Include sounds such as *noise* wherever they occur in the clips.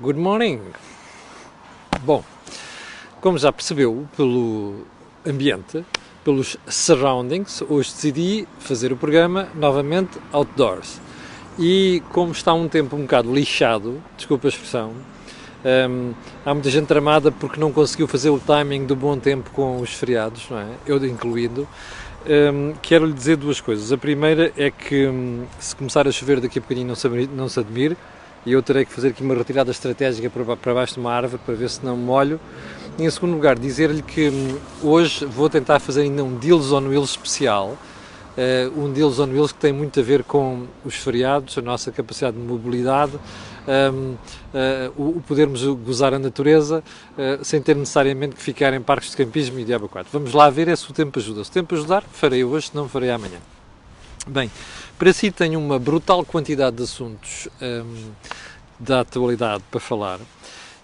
Good morning! Bom, como já percebeu pelo ambiente, pelos surroundings, hoje decidi fazer o programa novamente outdoors. E como está um tempo um bocado lixado, desculpa a expressão, um, há muita gente tramada porque não conseguiu fazer o timing do bom tempo com os feriados, não é? Eu incluindo. Um, quero lhe dizer duas coisas. A primeira é que um, se começar a chover daqui a bocadinho não se, não se admire e eu terei que fazer aqui uma retirada estratégica para, baixo de uma árvore para ver se não molho. E, em segundo lugar, dizer-lhe que um, hoje vou tentar fazer ainda um Deals on Wheels especial. Uh, um Deals on Wheels que tem muito a ver com os feriados, a nossa capacidade de mobilidade, um, uh, o, podermos gozar a natureza uh, sem ter necessariamente que ficar em parques de campismo e diabo 4. Vamos lá ver é se o tempo ajuda. Se o tempo ajudar, farei hoje, se não farei amanhã. Bem, para si tenho uma brutal quantidade de assuntos um, da atualidade para falar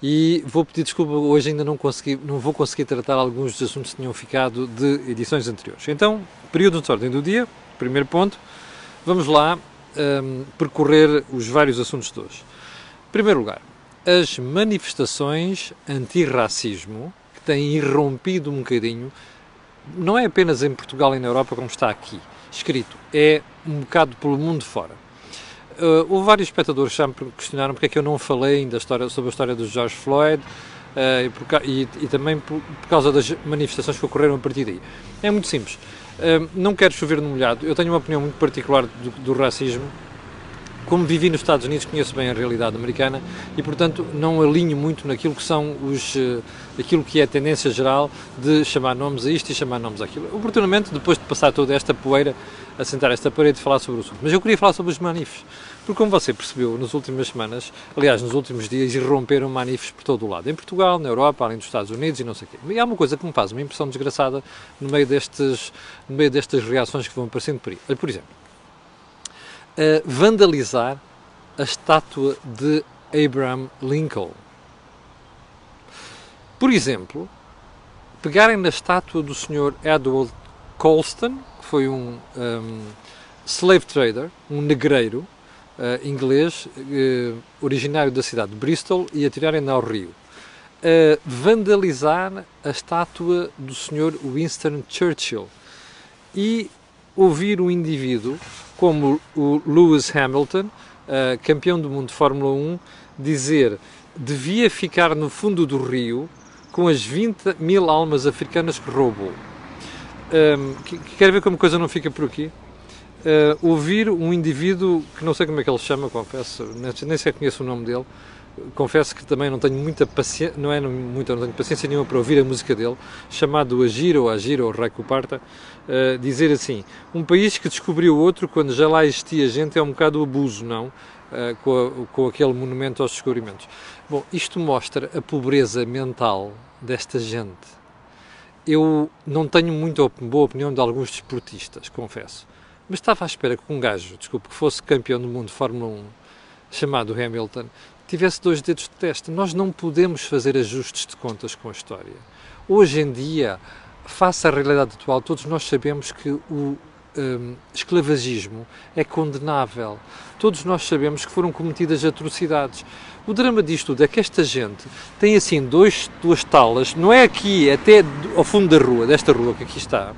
e vou pedir desculpa, hoje ainda não, consegui, não vou conseguir tratar alguns dos assuntos que tinham ficado de edições anteriores. Então, período de ordem do dia, primeiro ponto, vamos lá um, percorrer os vários assuntos de hoje. Primeiro lugar, as manifestações anti-racismo que têm irrompido um bocadinho, não é apenas em Portugal e na Europa como está aqui escrito, é um bocado pelo mundo fora. Uh, houve vários espectadores que já me questionaram porque é que eu não falei ainda história, sobre a história do George Floyd uh, e, por, e, e, também por, por, causa das manifestações que ocorreram a partir daí. É muito simples. Uh, não quero chover no molhado. Eu tenho uma opinião muito particular do, do racismo como vivi nos Estados Unidos, conheço bem a realidade americana e, portanto, não alinho muito naquilo que são os, uh, aquilo que é a tendência geral de chamar nomes a isto e chamar nomes àquilo. Oportunamente, depois de passar toda esta poeira, a sentar esta parede e falar sobre o assunto. Mas eu queria falar sobre os manifes, porque como você percebeu, nas últimas semanas, aliás, nos últimos dias, irromperam manifes por todo o lado. Em Portugal, na Europa, além dos Estados Unidos e não sei o quê. E há uma coisa que me faz uma impressão desgraçada no meio, destes, no meio destas reações que vão aparecendo por aí. Por exemplo, a vandalizar a estátua de Abraham Lincoln. Por exemplo, pegarem na estátua do Sr. Edward Colston, que foi um, um slave trader, um negreiro uh, inglês, uh, originário da cidade de Bristol, e atirarem-na ao rio. Vandalizar a estátua do Sr. Winston Churchill e ouvir um indivíduo como o Lewis Hamilton, uh, campeão do mundo de Fórmula 1, dizer devia ficar no fundo do rio com as 20 mil almas africanas que roubou. Um, que quer ver como a coisa não fica por aqui? Uh, ouvir um indivíduo que não sei como é que ele se chama, confesso, nem, sei conheço o nome dele, confesso que também não tenho muita paciência, não é muita, não tenho paciência nenhuma para ouvir a música dele, chamado Agir ou Agir ou Raico Parta, uh, dizer assim, um país que descobriu outro quando já lá existia gente é um bocado abuso, não? Uh, com, a, com aquele monumento aos descobrimentos. Bom, isto mostra a pobreza mental desta gente. Eu não tenho muito boa opinião de alguns desportistas, confesso, mas estava à espera que um gajo, desculpe, que fosse campeão do mundo de Fórmula 1, chamado Hamilton, tivesse dois dedos de teste. Nós não podemos fazer ajustes de contas com a história. Hoje em dia, face à realidade atual, todos nós sabemos que o um, esclavagismo é condenável. Todos nós sabemos que foram cometidas atrocidades. O drama disto tudo é que esta gente tem assim dois, duas talas, não é aqui, é até ao fundo da rua, desta rua que aqui está,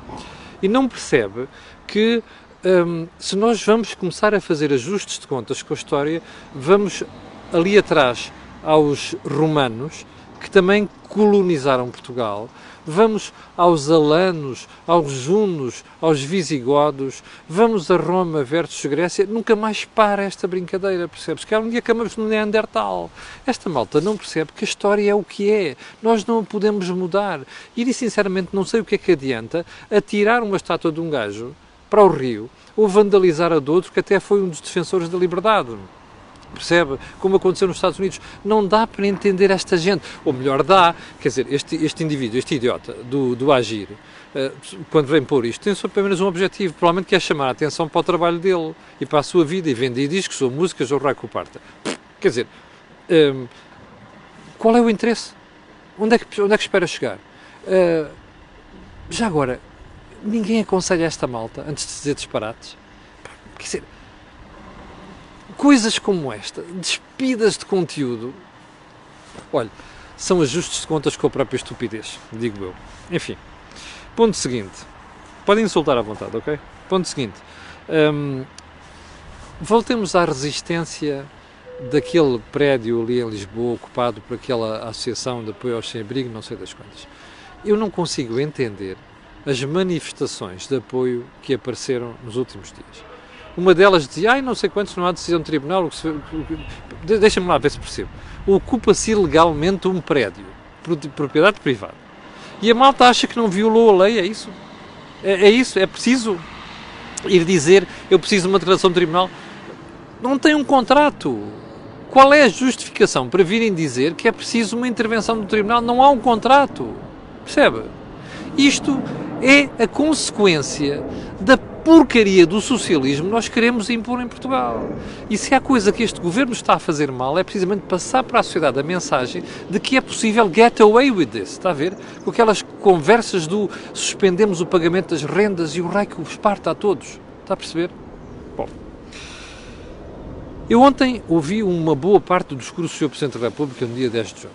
e não percebe que um, se nós vamos começar a fazer ajustes de contas com a história, vamos ali atrás aos romanos, que também colonizaram Portugal, vamos aos alanos, aos hunos, aos visigodos, vamos a Roma versus Grécia, nunca mais para esta brincadeira, percebes? Que um dia acabamos no Neandertal. Esta malta não percebe que a história é o que é, nós não a podemos mudar. E, sinceramente, não sei o que é que adianta atirar uma estátua de um gajo para o rio ou vandalizar a de outro que até foi um dos defensores da liberdade. Percebe? Como aconteceu nos Estados Unidos. Não dá para entender esta gente. Ou melhor, dá. Quer dizer, este, este indivíduo, este idiota do, do Agir, uh, quando vem pôr isto, tem só apenas um objetivo. Provavelmente quer chamar a atenção para o trabalho dele e para a sua vida e vender discos ou músicas ou raio parta. Quer dizer, um, ehm, qual é o interesse? Onde é que, onde é que espera chegar? Uh, já agora, ninguém aconselha esta malta antes de dizer disparates. Quer dizer, coisas como esta, despidas de conteúdo, Olha, são ajustes de contas com a própria estupidez, digo eu. Enfim, ponto seguinte. Podem insultar à vontade, ok? Ponto seguinte. Hum, voltemos à resistência daquele prédio ali em Lisboa, ocupado por aquela associação de apoio aos sem-abrigo, não sei das quantas. Eu não consigo entender as manifestações de apoio que apareceram nos últimos dias. Uma delas dizia, ai, não sei quantos, não há decisão de tribunal, deixa-me lá ver se percebo. Ocupa-se ilegalmente um prédio, propriedade privada. E a malta acha que não violou a lei, é isso? É, é isso? É preciso ir dizer, eu preciso de uma declaração de tribunal? Não tem um contrato. Qual é a justificação para virem dizer que é preciso uma intervenção do tribunal? Não há um contrato. Percebe? Isto é a consequência da porcaria do socialismo nós queremos impor em Portugal. E se há coisa que este governo está a fazer mal, é precisamente passar para a sociedade a mensagem de que é possível get away with this. Está a ver? Com aquelas conversas do suspendemos o pagamento das rendas e o raio que os parta a todos. Está a perceber? Bom. Eu ontem ouvi uma boa parte do discurso do Sr. Presidente da República no dia 10 de junho.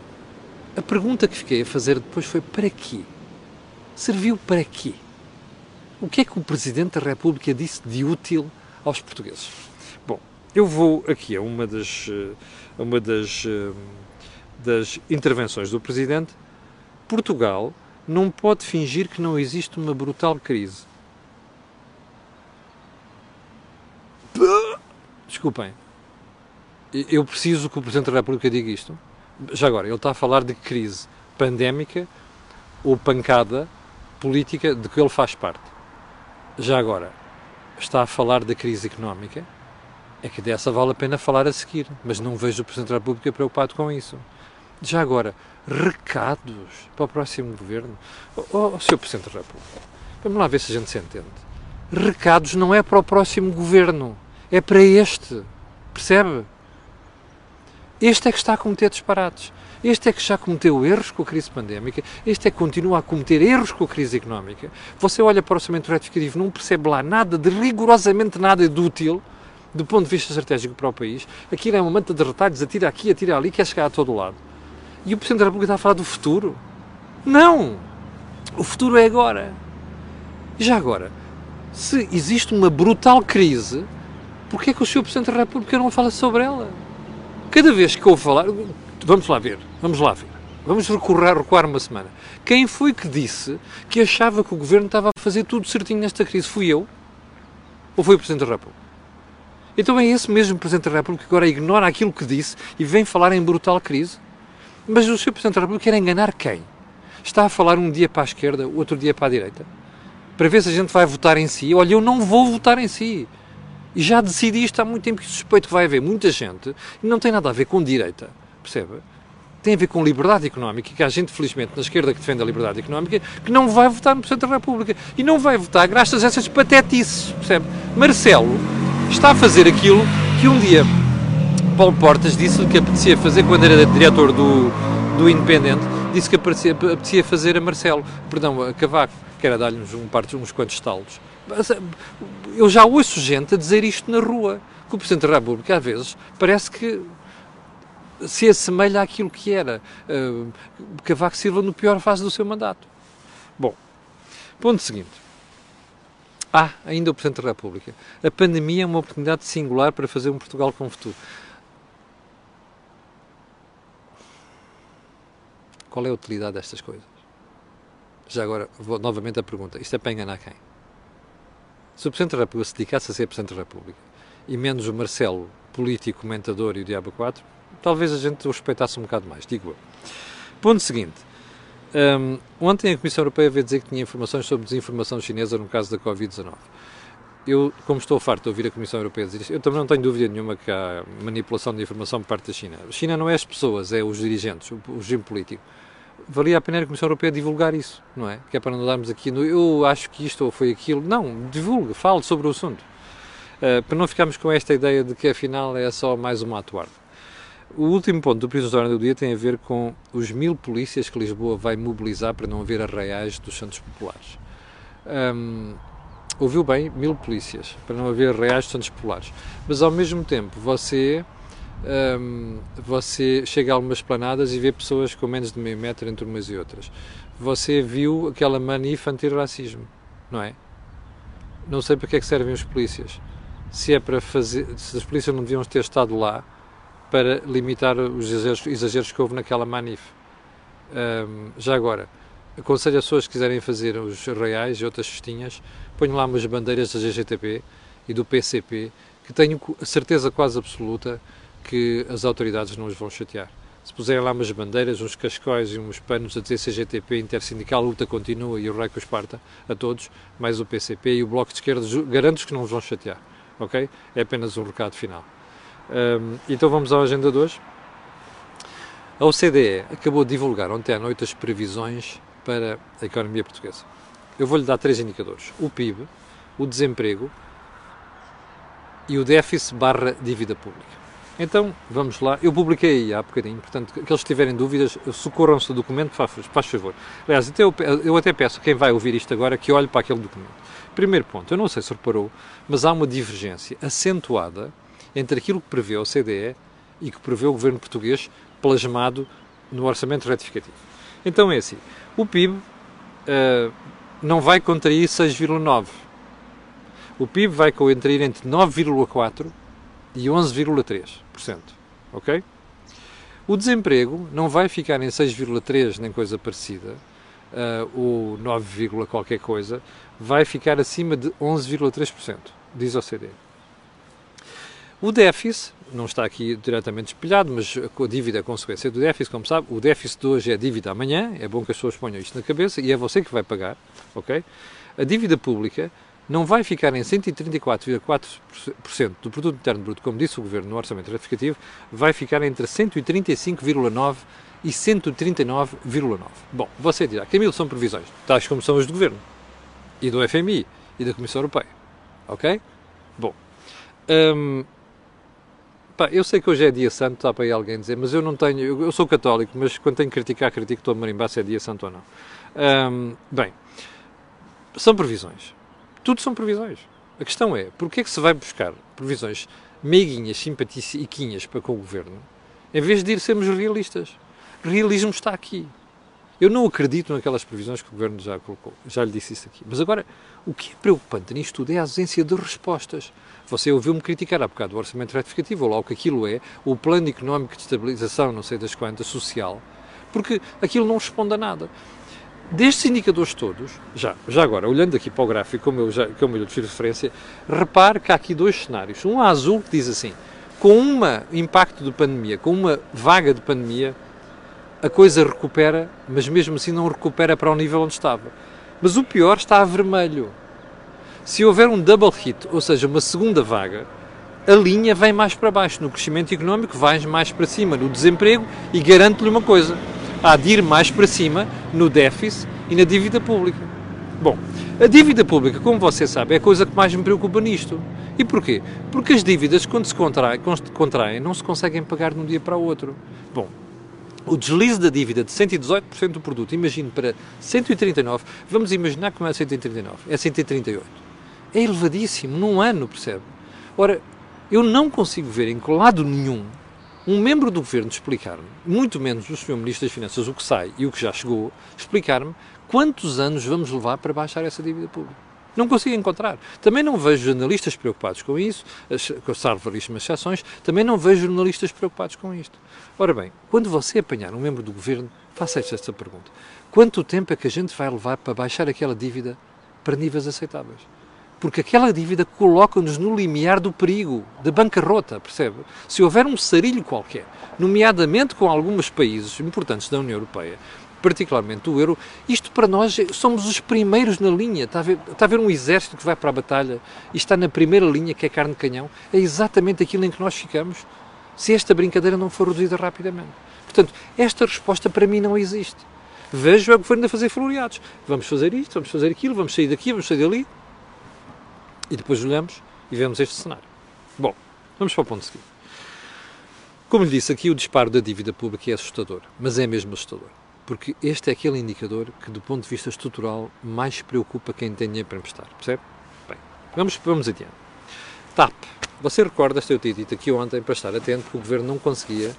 A pergunta que fiquei a fazer depois foi para quê? Serviu para quê? O que é que o Presidente da República disse de útil aos portugueses? Bom, eu vou aqui a uma das, eh, uma das, eh, das intervenções do Presidente. Portugal não pode fingir que não existe uma brutal crise. Desculpem, eu preciso que o Presidente da República diga isto. Já agora, ele está a falar de crise pandémica ou pancada política de que ele faz parte. Já agora, está a falar da crise económica, é que dessa vale a pena falar a seguir, mas não vejo o Presidente da República preocupado com isso. Já agora, recados para o próximo governo. Oh, oh Sr. Presidente da República, vamos lá ver se a gente se entende. Recados não é para o próximo governo, é para este. Percebe? Este é que está a cometer disparates. Este é que já cometeu erros com a crise pandémica, este é que continua a cometer erros com a crise económica. Você olha para o orçamento retificativo, não percebe lá nada de rigorosamente nada de útil do ponto de vista estratégico para o país. Aquilo é uma manta de retalhos, atira aqui, atira ali, quer chegar a todo lado. E o Presidente da República está a falar do futuro? Não! O futuro é agora. E já agora, se existe uma brutal crise, porquê é que o Sr. Presidente da República não fala sobre ela? Cada vez que eu falar, Vamos lá ver, vamos lá ver. Vamos recuar, recuar uma semana. Quem foi que disse que achava que o governo estava a fazer tudo certinho nesta crise? Fui eu? Ou foi o Presidente da República? Então é esse mesmo Presidente da República que agora ignora aquilo que disse e vem falar em brutal crise? Mas o Sr. Presidente da República quer enganar quem? Está a falar um dia para a esquerda, outro dia para a direita? Para ver se a gente vai votar em si? Olha, eu não vou votar em si. E já decidi isto há muito tempo que suspeito que vai haver muita gente e não tem nada a ver com direita percebe? Tem a ver com liberdade económica que há gente, felizmente, na esquerda que defende a liberdade económica que não vai votar no Presidente da República. E não vai votar graças a essas patetices, percebe? Marcelo está a fazer aquilo que um dia Paulo Portas disse que apetecia fazer quando era diretor do, do Independente, disse que apetecia, apetecia fazer a Marcelo, perdão, a Cavaco, que era dar-lhes um, uns quantos talos. Eu já ouço gente a dizer isto na rua, que o Presidente da República, às vezes, parece que se assemelha àquilo que era uh, Cavaco Silva no pior fase do seu mandato. Bom, ponto seguinte. Ah, ainda o Presidente da República. A pandemia é uma oportunidade singular para fazer um Portugal com futuro. Qual é a utilidade destas coisas? Já agora, vou novamente a pergunta. Isto é para enganar quem? Se o Presidente da República se dedicasse a ser Presidente da República e menos o Marcelo, político, comentador e o Diabo 4, talvez a gente o respeitasse um bocado mais, digo eu. Ponto seguinte. Um, ontem a Comissão Europeia veio dizer que tinha informações sobre desinformação chinesa no caso da Covid-19. Eu, como estou farto de ouvir a Comissão Europeia dizer isto, eu também não tenho dúvida nenhuma que há manipulação de informação por parte da China. A China não é as pessoas, é os dirigentes, o, o regime político. Valia a pena a Comissão Europeia divulgar isso, não é? Que é para não darmos aqui no eu acho que isto ou foi aquilo. Não, divulgue, fale sobre o assunto. Uh, para não ficarmos com esta ideia de que afinal é só mais uma atuarda. O último ponto do Ordem do Dia tem a ver com os mil polícias que Lisboa vai mobilizar para não haver arraiais dos Santos Populares. Um, ouviu bem? Mil polícias para não haver arraiais dos Santos Populares. Mas ao mesmo tempo você hum, você chega a algumas planadas e vê pessoas com menos de meio metro entre umas e outras. Você viu aquela manif anti-racismo, não é? Não sei para que é que servem os polícias. Se é para fazer, se as polícias não deviam ter estado lá para limitar os exageros, exageros que houve naquela manif. Hum, já agora, aconselho as pessoas que quiserem fazer os reais e outras festinhas, ponham lá umas bandeiras da GGTP e do PCP, que tenho a certeza quase absoluta que as autoridades não os vão chatear. Se puserem lá umas bandeiras, uns cascóis e uns panos a dizer CGTP, Intersindical, luta continua e o Rei Esparta, a todos, mais o PCP e o Bloco de Esquerda, garanto que não os vão chatear, ok? É apenas um recado final. Um, então vamos à agenda de hoje. A OCDE acabou de divulgar ontem à noite as previsões para a economia portuguesa. Eu vou-lhe dar três indicadores: o PIB, o desemprego e o déficit barra dívida pública. Então, vamos lá. Eu publiquei aí há bocadinho, portanto, aqueles que tiverem dúvidas, socorram-se do documento, faz, favor. Aliás, eu, eu, até peço a quem vai ouvir isto agora que olhe para aquele documento. Primeiro ponto, eu não sei se reparou, mas há uma divergência acentuada entre aquilo que prevê o CDE e que prevê o governo português plasmado no orçamento retificativo. Então é assim, o PIB uh, eh, não vai contrair 6,9. O PIB vai contrair entre 9,4 e 11,3%. Ok? O desemprego não vai ficar em 6,3 nem coisa parecida, uh, o 9, qualquer coisa, vai ficar acima de 11,3%, diz o CD. O déficit, não está aqui diretamente espelhado, mas a dívida é consequência do déficit, como sabe, o déficit de hoje é a dívida amanhã, é bom que as pessoas ponham isto na cabeça e é você que vai pagar, ok? A dívida pública não vai ficar em 134,4% do produto interno bruto, como disse o governo no orçamento retificativo, vai ficar entre 135,9 e 139,9. Bom, você dirá, Camilo, são previsões, tais como são as do governo e do FMI e da Comissão Europeia, ok? Bom, hum, pá, eu sei que hoje é dia santo, está para aí alguém dizer, mas eu não tenho, eu, eu sou católico, mas quando tenho que criticar, critico, estou a marimbar se é dia santo ou não. Bem, são previsões tudo são previsões. A questão é, porquê é que se vai buscar previsões meiguinhas, simpatiquinhas para com o Governo, em vez de ir sermos realistas? Realismo está aqui. Eu não acredito naquelas previsões que o Governo já colocou. Já lhe disse isso aqui. Mas agora, o que é preocupante nisto tudo é a ausência de respostas. Você ouviu-me criticar há bocado o orçamento retificativo, ou lá o que aquilo é, o plano económico de estabilização, não sei das quantas, social, porque aquilo não responde a nada. Destes indicadores todos, já, já agora, olhando aqui para o gráfico, como eu, já, como eu lhe fiz referência, repare que há aqui dois cenários. Um azul que diz assim, com um impacto de pandemia, com uma vaga de pandemia, a coisa recupera, mas mesmo assim não recupera para o nível onde estava. Mas o pior está a vermelho. Se houver um double hit, ou seja, uma segunda vaga, a linha vem mais para baixo. No crescimento económico, vai mais para cima. No desemprego, e garanto-lhe uma coisa: há de ir mais para cima no déficit e na dívida pública. Bom, a dívida pública, como você sabe, é a coisa que mais me preocupa nisto. E porquê? Porque as dívidas, quando se contraem, contraem não se conseguem pagar de um dia para o outro. Bom, o deslize da dívida de 118% do produto, imagino para 139, vamos imaginar que não é 139, é 138. É elevadíssimo, num ano, percebe? Ora, eu não consigo ver em lado nenhum um membro do governo explicar-me, muito menos o Sr. Ministro das Finanças, o que sai e o que já chegou, explicar-me quantos anos vamos levar para baixar essa dívida pública. Não consigo encontrar. Também não vejo jornalistas preocupados com isso, salvo raríssimas exceções, também não vejo jornalistas preocupados com isto. Ora bem, quando você apanhar um membro do governo, faça-se esta pergunta. Quanto tempo é que a gente vai levar para baixar aquela dívida para níveis aceitáveis? porque aquela dívida coloca-nos no limiar do perigo, da bancarrota, percebe? Se houver um sarilho qualquer, nomeadamente com alguns países importantes da União Europeia, particularmente o euro, isto para nós somos os primeiros na linha. Está a, ver, está a ver um exército que vai para a batalha e está na primeira linha, que é carne de canhão. É exatamente aquilo em que nós ficamos se esta brincadeira não for reduzida rapidamente. Portanto, esta resposta para mim não existe. Vejo o governo a fazer floreados. Vamos fazer isto, vamos fazer aquilo, vamos sair daqui, vamos sair dali. E depois olhamos e vemos este cenário. Bom, vamos para o ponto seguinte. Como lhe disse, aqui o disparo da dívida pública é assustador, mas é mesmo assustador. Porque este é aquele indicador que, do ponto de vista estrutural, mais preocupa quem tem dinheiro para emprestar. Percebe? Bem, vamos, vamos adiante. TAP. Você recorda-se eu ter dito aqui ontem para estar atento que o Governo não conseguia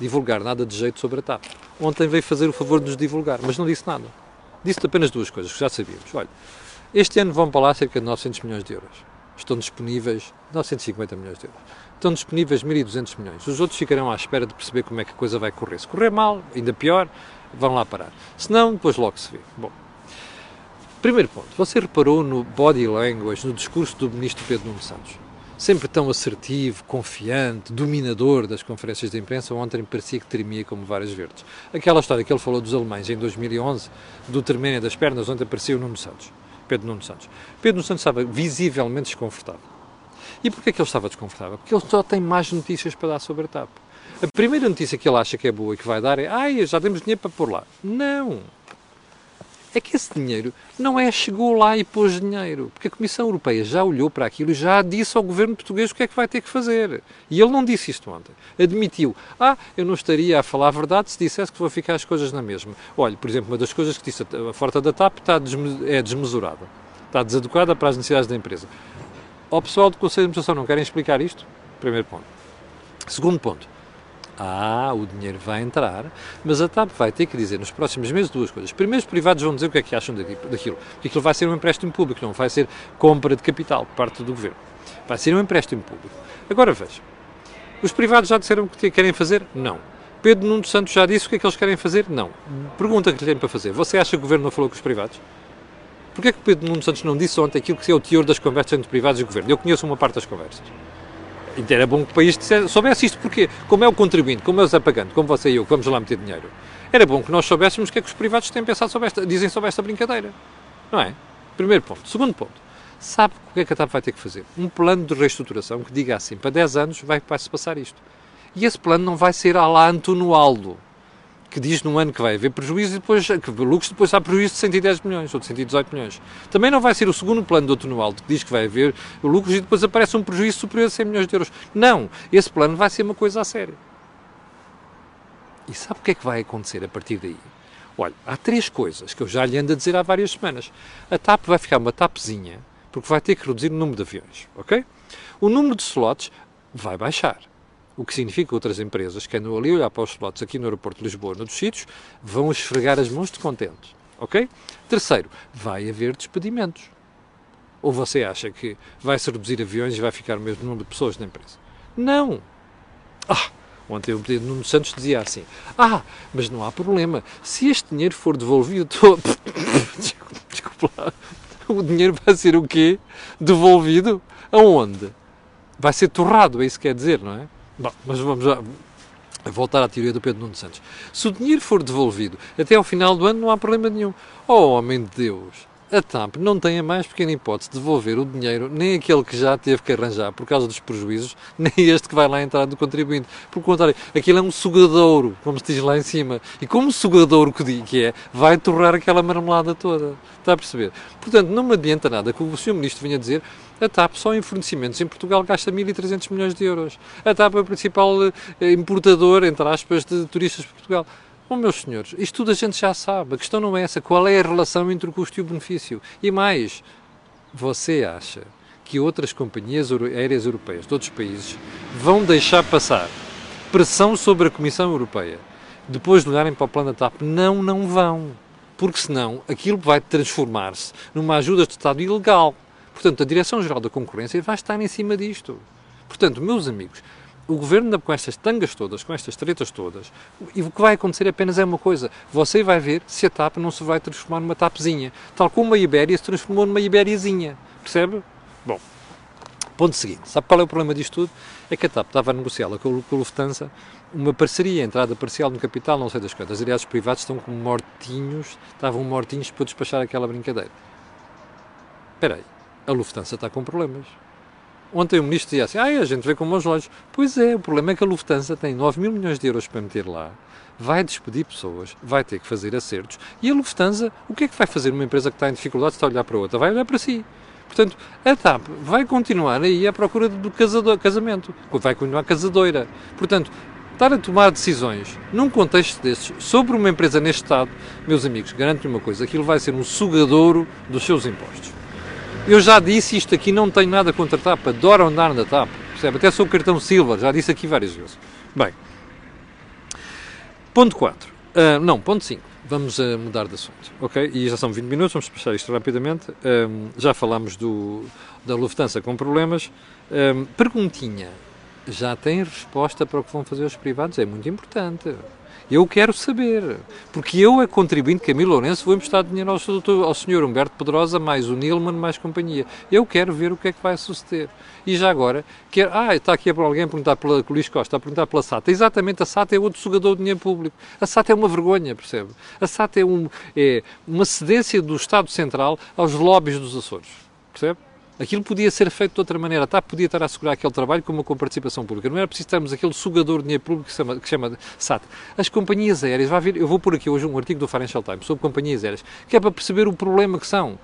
divulgar nada de jeito sobre a TAP. Ontem veio fazer o favor de nos divulgar, mas não disse nada. Disse apenas duas coisas que já sabíamos. Olha, este ano vão para lá cerca de 900 milhões de euros. Estão disponíveis 950 milhões de euros. Estão disponíveis 1.200 milhões. Os outros ficarão à espera de perceber como é que a coisa vai correr. Se correr mal, ainda pior, vão lá parar. Se não, depois logo se vê. Bom, primeiro ponto. Você reparou no body language, no discurso do ministro Pedro Nuno Santos? Sempre tão assertivo, confiante, dominador das conferências de imprensa, ontem parecia que tremia como várias verdes. Aquela história que ele falou dos alemães em 2011, do tremerem das pernas, ontem parecia o Nuno Santos. Pedro Nuno Santos. Pedro Nuno Santos estava visivelmente desconfortável. E porquê que ele estava desconfortável? Porque ele só tem mais notícias para dar sobre a TAP. A primeira notícia que ele acha que é boa e que vai dar é ai, já temos dinheiro para pôr lá. Não! É que esse dinheiro não é chegou lá e pôs dinheiro. Porque a Comissão Europeia já olhou para aquilo e já disse ao governo português o que é que vai ter que fazer. E ele não disse isto ontem. Admitiu. Ah, eu não estaria a falar a verdade se dissesse que vou ficar as coisas na mesma. Olha, por exemplo, uma das coisas que disse a forta da TAP está é desmesurada. Está desadequada para as necessidades da empresa. Ao pessoal do Conselho de Administração não querem explicar isto? Primeiro ponto. Segundo ponto. Ah, o dinheiro vai entrar, mas a TAP vai ter que dizer nos próximos meses duas coisas. Primeiro, os privados vão dizer o que é que acham daquilo. Que aquilo vai ser um empréstimo público, não vai ser compra de capital por parte do governo. Vai ser um empréstimo público. Agora veja. Os privados já disseram o que querem fazer? Não. Pedro Nuno Santos já disse o que é que eles querem fazer? Não. Pergunta que lhe tem para fazer. Você acha que o governo não falou com os privados? Porquê é que Pedro Nuno Santos não disse ontem aquilo que é o teor das conversas entre privados e governo? Eu conheço uma parte das conversas. Então era bom que o país soubesse isto, porque como é o contribuinte, como é o Zé Pagando, como você e eu, que vamos lá meter dinheiro, era bom que nós soubéssemos o que é que os privados têm pensado sobre esta, dizem sobre esta brincadeira. Não é? Primeiro ponto. Segundo ponto. Sabe o que é que a TAP vai ter que fazer? Um plano de reestruturação que diga assim, para 10 anos vai, vai se passar isto. E esse plano não vai ser a lá António Aldo que diz num ano que vai haver prejuízo e depois, que lucros, depois há prejuízo de 110 milhões ou de 118 milhões. Também não vai ser o segundo plano do António Alto que diz que vai haver lucros e depois aparece um prejuízo superior a 100 milhões de euros. Não, esse plano vai ser uma coisa a sério. E sabe o que é que vai acontecer a partir daí? Olha, há três coisas que eu já lhe ando a dizer há várias semanas. A TAP vai ficar uma TAPzinha, porque vai ter que reduzir o número de aviões, ok? O número de slots vai baixar. O que significa que outras empresas que andam ali a olhar para os slots aqui no aeroporto de Lisboa, noutros sítios, vão esfregar as mãos de contentes. Ok? Terceiro, vai haver despedimentos. Ou você acha que vai-se reduzir aviões e vai ficar o mesmo número de pessoas na empresa? Não! Ah! Ontem o pedido Nuno Santos dizia assim: Ah, mas não há problema. Se este dinheiro for devolvido *laughs* todo. Desculpa lá. O dinheiro vai ser o quê? Devolvido? Aonde? Vai ser torrado, é isso que quer dizer, não é? Bom, mas vamos já voltar à teoria do Pedro Nuno Santos. Se o dinheiro for devolvido até ao final do ano, não há problema nenhum. Oh, homem de Deus! A TAP não tem a mais pequena hipótese de devolver o dinheiro, nem aquele que já teve que arranjar por causa dos prejuízos, *laughs* nem este que vai lá entrar do contribuinte. Por contrário, aquilo é um sugadouro, como se diz lá em cima. E como sugadouro que é, vai torrar aquela marmelada toda. Está a perceber? Portanto, não me adianta nada que o Sr. Ministro venha dizer a TAP só em fornecimentos em Portugal gasta 1.300 milhões de euros. A TAP é o principal eh, importador, entre aspas, de turistas de Portugal. Bom, meus senhores, isto tudo a gente já sabe. A questão não é essa. Qual é a relação entre o custo e o benefício? E mais, você acha que outras companhias aéreas europeias de outros países vão deixar passar pressão sobre a Comissão Europeia depois de olharem para o plano da TAP? Não, não vão. Porque senão aquilo vai transformar-se numa ajuda de Estado ilegal. Portanto, a Direção-Geral da Concorrência vai estar em cima disto. Portanto, meus amigos, o governo com estas tangas todas, com estas tretas todas, e o que vai acontecer apenas é uma coisa: você vai ver se a TAP não se vai transformar numa TAPzinha, tal como a Ibéria se transformou numa Ibériazinha. Percebe? Bom, ponto seguinte: sabe qual é o problema disto tudo? É que a TAP estava a negociá-la com, com a Lufthansa uma parceria, entrada parcial no capital, não sei das quantas. Aliás, os privados estão como mortinhos, estavam mortinhos para despachar aquela brincadeira. Espera aí, a Lufthansa está com problemas. Ontem o ministro dizia assim: ah, a gente vê com bons olhos. Pois é, o problema é que a Lufthansa tem 9 mil milhões de euros para meter lá, vai despedir pessoas, vai ter que fazer acertos. E a Lufthansa, o que é que vai fazer uma empresa que está em dificuldades, está a olhar para outra? Vai olhar para si. Portanto, a TAP vai continuar aí à procura do casador, casamento, vai continuar casadoira. Portanto, estar a tomar decisões num contexto destes sobre uma empresa neste estado, meus amigos, garanto-lhe uma coisa: aquilo vai ser um sugadouro dos seus impostos. Eu já disse isto aqui, não tenho nada contra a TAP, adoro andar na TAP. percebe? Até sou cartão Silver, já disse aqui várias vezes. Bem, ponto 4. Uh, não, ponto 5. Vamos uh, mudar de assunto, ok? E já são 20 minutos, vamos passar isto rapidamente. Um, já falámos do, da Lufthansa com problemas. Um, perguntinha, já tem resposta para o que vão fazer os privados? É muito importante. Eu quero saber, porque eu, a contribuinte Camilo Lourenço, vou emprestar dinheiro ao, doutor, ao senhor Humberto Pedrosa, mais o Nilman, mais companhia. Eu quero ver o que é que vai suceder. E já agora, quero, ah, está aqui alguém a perguntar pela Luís Costa, a perguntar pela SATA. Exatamente, a SATA é outro sugador de dinheiro público. A SATA é uma vergonha, percebe? A SATA é, um, é uma cedência do Estado Central aos lobbies dos Açores, percebe? Aquilo podia ser feito de outra maneira, tá? podia estar a assegurar aquele trabalho como uma com participação pública. Não era preciso termos aquele sugador de dinheiro público que se chama, que chama SAT. As companhias aéreas, vai vir, eu vou pôr aqui hoje um artigo do Financial Times sobre companhias aéreas, que é para perceber o problema que são.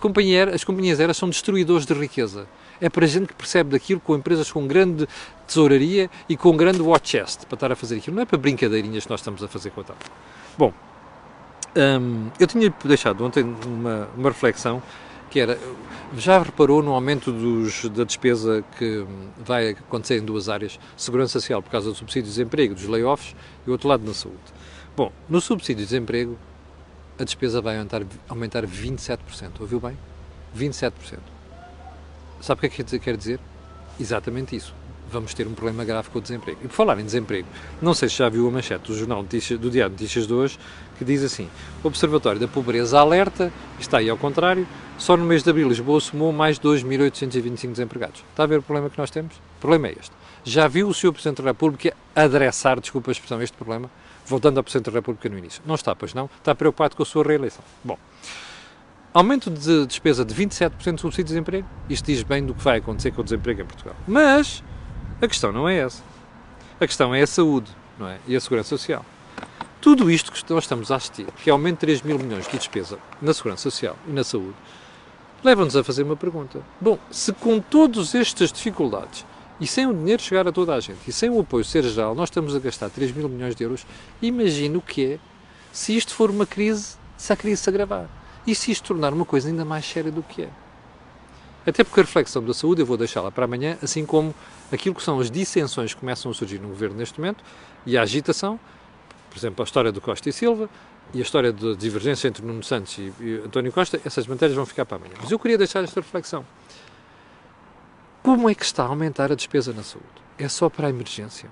Companhia, as companhias aéreas são destruidores de riqueza. É para gente que percebe daquilo com empresas com grande tesouraria e com grande war chest para estar a fazer aquilo. Não é para brincadeirinhas que nós estamos a fazer com a TAP. Bom, hum, eu tinha deixado ontem uma, uma reflexão que era, já reparou no aumento dos, da despesa que vai acontecer em duas áreas, segurança social por causa do subsídio de desemprego, dos layoffs, e o outro lado na saúde. Bom, no subsídio de desemprego, a despesa vai aumentar, aumentar 27%, ouviu bem? 27%. Sabe o que é que quer dizer? Exatamente isso vamos ter um problema grave com o desemprego. E por falar em desemprego, não sei se já viu a manchete do jornal Notícias, do Diário Notícias de hoje, que diz assim: o Observatório da Pobreza alerta, está aí ao contrário, só no mês de abril Lisboa somou mais de 2.825 desempregados. Está a ver o problema que nós temos? O problema é este. Já viu o Sr. Presidente da República adressar, desculpa a expressão, este problema? Voltando ao Presidente da República no início. Não está, pois não? Está preocupado com a sua reeleição. Bom, aumento de despesa de 27% de subsídio de desemprego. Isto diz bem do que vai acontecer com o desemprego em Portugal. Mas a questão não é essa. A questão é a saúde não é? e a segurança social. Tudo isto que nós estamos a assistir, que aumento de 3 mil milhões de despesa na segurança social e na saúde, leva-nos a fazer uma pergunta. Bom, se com todas estas dificuldades e sem o dinheiro chegar a toda a gente e sem o apoio ser geral, nós estamos a gastar 3 mil milhões de euros, imagine o que é se isto for uma crise, se a crise se agravar. E se isto tornar uma coisa ainda mais séria do que é. Até porque a reflexão da saúde eu vou deixá-la para amanhã, assim como aquilo que são as dissensões que começam a surgir no governo neste momento e a agitação, por exemplo, a história do Costa e Silva e a história da divergência entre Nuno Santos e, e António Costa, essas matérias vão ficar para amanhã. Mas eu queria deixar esta reflexão. Como é que está a aumentar a despesa na saúde? É só para a emergência?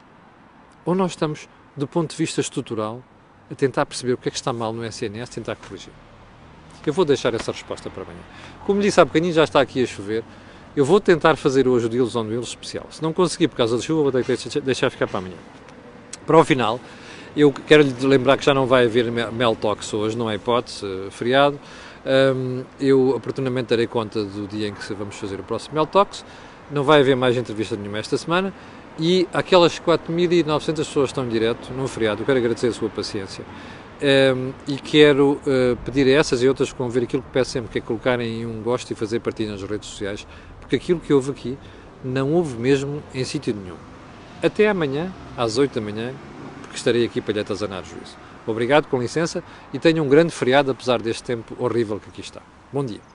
Ou nós estamos, do ponto de vista estrutural, a tentar perceber o que é que está mal no SNS, tentar corrigir? Eu vou deixar essa resposta para amanhã. Como disse há bocadinho, já está aqui a chover. Eu vou tentar fazer hoje o Deals on Wheels especial. Se não conseguir por causa da chuva, vou ter que deixar ficar para amanhã. Para o final, eu quero lhe lembrar que já não vai haver Mel Talks hoje, não é hipótese, eh, feriado. Um, eu oportunamente darei conta do dia em que vamos fazer o próximo Mel Talks. Não vai haver mais entrevista nenhuma esta semana. E aquelas 4.900 pessoas estão em direto, num feriado, eu quero agradecer a sua paciência. Um, e quero uh, pedir a essas e outras que vão ver aquilo que peço sempre, que é colocarem um gosto e fazer partilha nas redes sociais, porque aquilo que houve aqui não houve mesmo em sítio nenhum. Até amanhã, às 8 da manhã, porque estarei aqui para lhe atazanar juízo. Obrigado, com licença, e tenha um grande feriado, apesar deste tempo horrível que aqui está. Bom dia.